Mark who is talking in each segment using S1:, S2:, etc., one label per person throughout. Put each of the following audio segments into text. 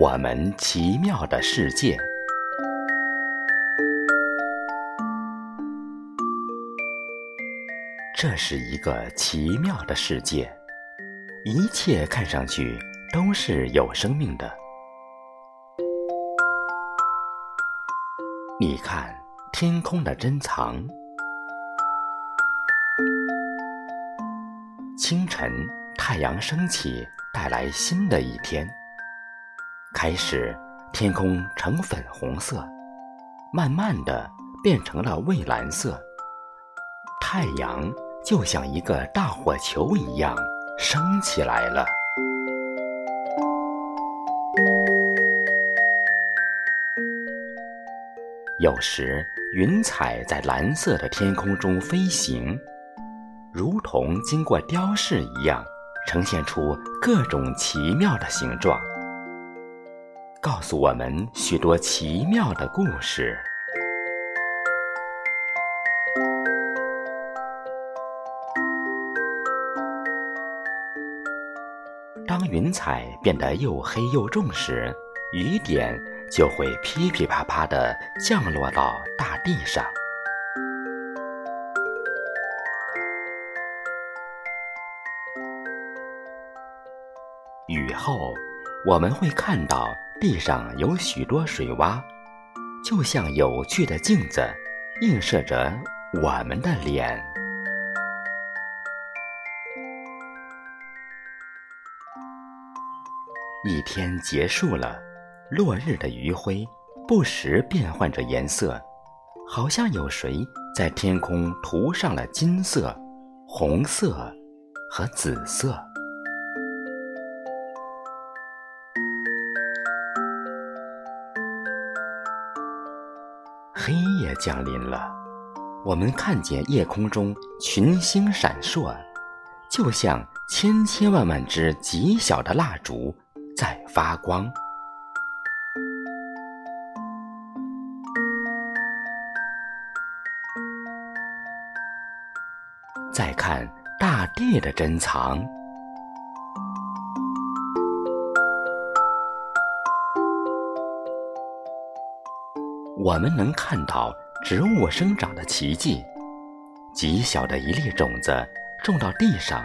S1: 我们奇妙的世界。这是一个奇妙的世界，一切看上去都是有生命的。你看，天空的珍藏。清晨，太阳升起，带来新的一天。开始，天空呈粉红色，慢慢的变成了蔚蓝色。太阳。就像一个大火球一样升起来了。有时，云彩在蓝色的天空中飞行，如同经过雕饰一样，呈现出各种奇妙的形状，告诉我们许多奇妙的故事。当云彩变得又黑又重时，雨点就会噼噼啪啪地降落到大地上。雨后，我们会看到地上有许多水洼，就像有趣的镜子，映射着我们的脸。一天结束了，落日的余晖不时变换着颜色，好像有谁在天空涂上了金色、红色和紫色。黑夜降临了，我们看见夜空中群星闪烁，就像千千万万只极小的蜡烛。在发光。再看大地的珍藏，我们能看到植物生长的奇迹。极小的一粒种子种到地上，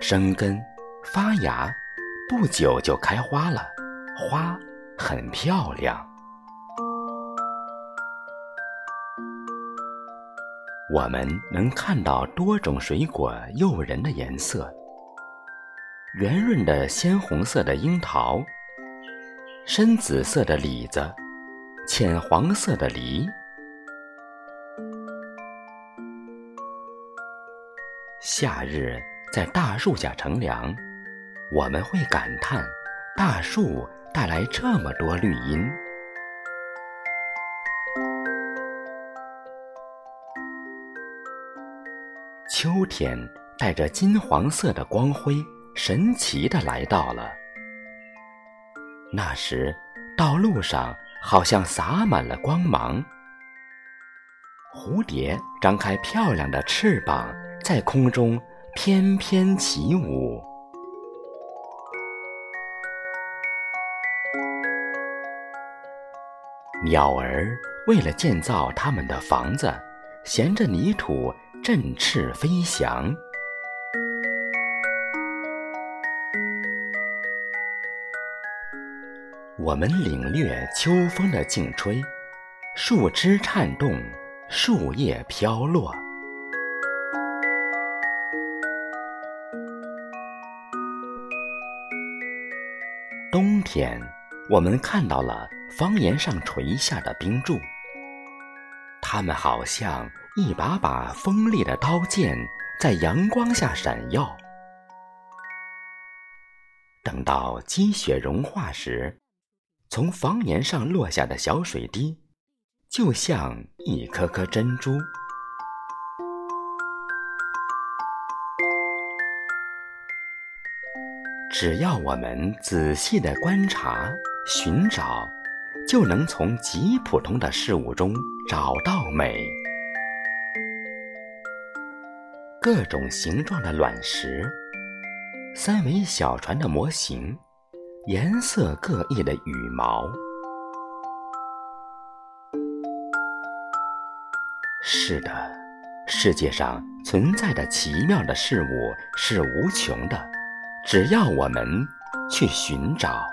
S1: 生根发芽。不久就开花了，花很漂亮。我们能看到多种水果诱人的颜色：圆润的鲜红色的樱桃，深紫色的李子，浅黄色的梨。夏日在大树下乘凉。我们会感叹，大树带来这么多绿荫。秋天带着金黄色的光辉，神奇的来到了。那时，道路上好像洒满了光芒。蝴蝶张开漂亮的翅膀，在空中翩翩起舞。鸟儿为了建造他们的房子，衔着泥土振翅飞翔。我们领略秋风的劲吹，树枝颤动，树叶飘落。冬天，我们看到了。房檐上垂下的冰柱，它们好像一把把锋利的刀剑，在阳光下闪耀。等到积雪融化时，从房檐上落下的小水滴，就像一颗颗珍珠。只要我们仔细的观察、寻找。就能从极普通的事物中找到美。各种形状的卵石，三维小船的模型，颜色各异的羽毛。是的，世界上存在的奇妙的事物是无穷的，只要我们去寻找。